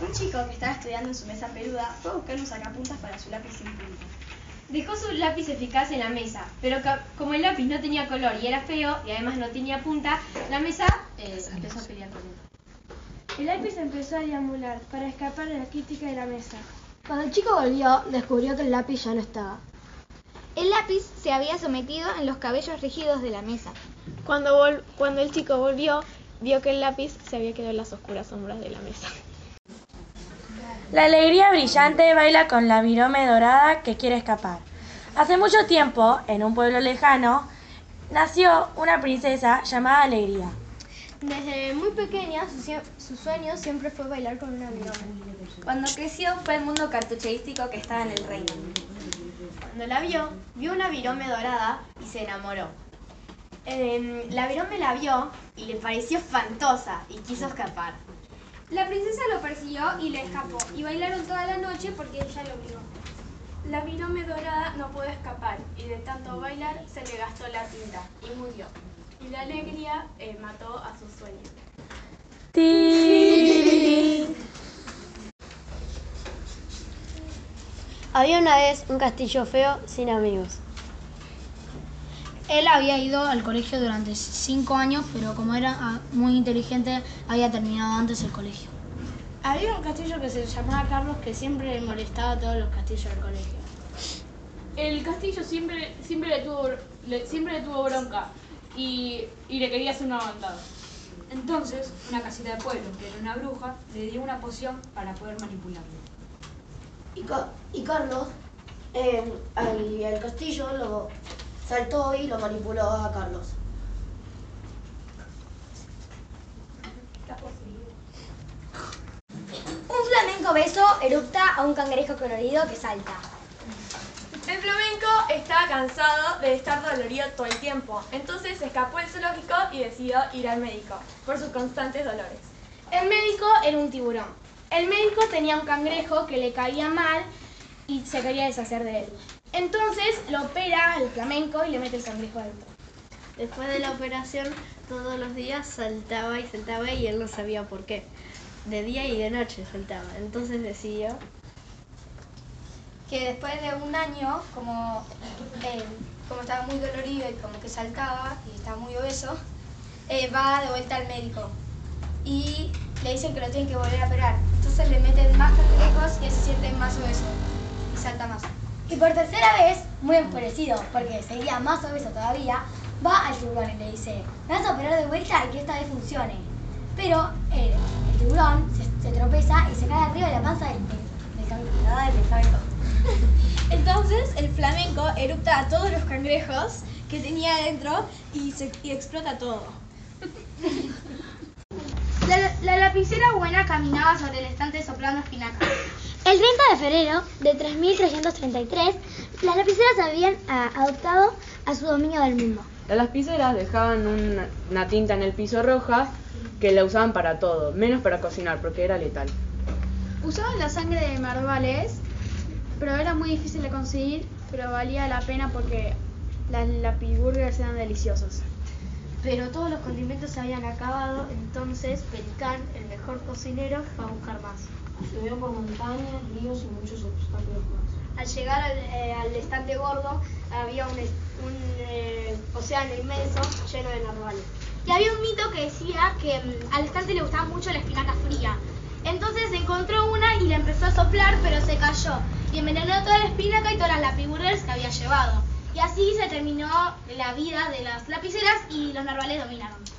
Un chico que estaba estudiando en su mesa peluda fue a buscar un sacapuntas para su lápiz sin punta. Dejó su lápiz eficaz en la mesa, pero como el lápiz no tenía color y era feo y además no tenía punta, la mesa eh, empezó a pelear con él. El lápiz empezó a deambular para escapar de la crítica de la mesa. Cuando el chico volvió, descubrió que el lápiz ya no estaba. El lápiz se había sometido en los cabellos rígidos de la mesa. Cuando, cuando el chico volvió, vio que el lápiz se había quedado en las oscuras sombras de la mesa. La alegría brillante baila con la virome dorada que quiere escapar. Hace mucho tiempo, en un pueblo lejano, nació una princesa llamada Alegría. Desde muy pequeña, su, sueño siempre fue bailar con una virome. Cuando creció fue el mundo cartucheístico que estaba en el reino. Cuando la vio, vio una virome dorada y se enamoró. Em, la virome la vio y le pareció espantosa y quiso escapar. La princesa lo persiguió y le escapó, y bailaron toda la noche porque ella lo obligó. La virome dorada no pudo escapar, y de tanto bailar se le gastó la tinta, y murió. Y la alegría eh, mató a su sueño. Había una vez un castillo feo sin amigos. Él había ido al colegio durante cinco años, pero como era ah, muy inteligente, había terminado antes el colegio. Había un castillo que se llamaba Carlos que siempre molestaba a todos los castillos del colegio. El castillo siempre, siempre, le, tuvo, siempre le tuvo bronca y, le quería hacer una aguantada. Entonces, una casita de pueblo, que era una bruja, le dio una poción para poder manipularlo. Y, Carlos, eh, al, castillo lo saltó y lo manipuló a Carlos. Un flamenco beso erupta a un cangrejo colorido que salta. El flamenco estaba cansado de estar dolorido todo el tiempo, entonces escapó del zoológico y decidió ir al médico por sus constantes dolores. El médico era un tiburón. El médico tenía un cangrejo que le caía mal y se quería deshacer de él. Entonces lo opera el flamenco y le mete el cangrejo adentro. Después de la operación, todos los días saltaba y saltaba y él no sabía por qué. De día y de noche saltaba. Entonces decidió que después de un año, como, eh, como estaba muy dolorido y como que saltaba y estaba muy obeso, eh, va de vuelta al médico y le dicen que lo tienen que volver a operar. Entonces le meten más cangrejos y se siente más obeso y salta más. Y por tercera vez, muy enfurecido, porque seguía más obeso todavía, va al tiburón y le dice, me vas a operar de vuelta y que esta vez funcione. Pero el, tiburón se, tropeza y se cae arriba de la panza del, del, Entonces el flamenco erupta a todos los cangrejos que tenía adentro y, se, explota todo. La, la, lapicera buena caminaba sobre el estante soplando espinacas. El 30 de febrero de 3333, las lapiceras habían ah, adoptado a su dominio del mundo. Las lapiceras dejaban una, tinta en el piso roja que la usaban para todo, menos para cocinar porque era letal. Usaban la sangre de marvales, pero era muy difícil de conseguir, pero valía la pena porque las lapiburgers eran deliciosos. Pero todos los condimentos se habían acabado, entonces Pelicán, el mejor cocinero, fue a buscar más. Subió por montañas, ríos y muchos obstáculos más. Al llegar al, eh, estante gordo había un, eh, océano inmenso lleno de narvales. Y había un mito que decía que mm, al estante le gustaba mucho la espinaca fría. Entonces encontró una y le empezó a soplar, pero se cayó. Y envenenó toda la espinaca y todas las lapiburgers que había llevado. Y así se terminó la vida de las lapiceras y los narvales dominaron.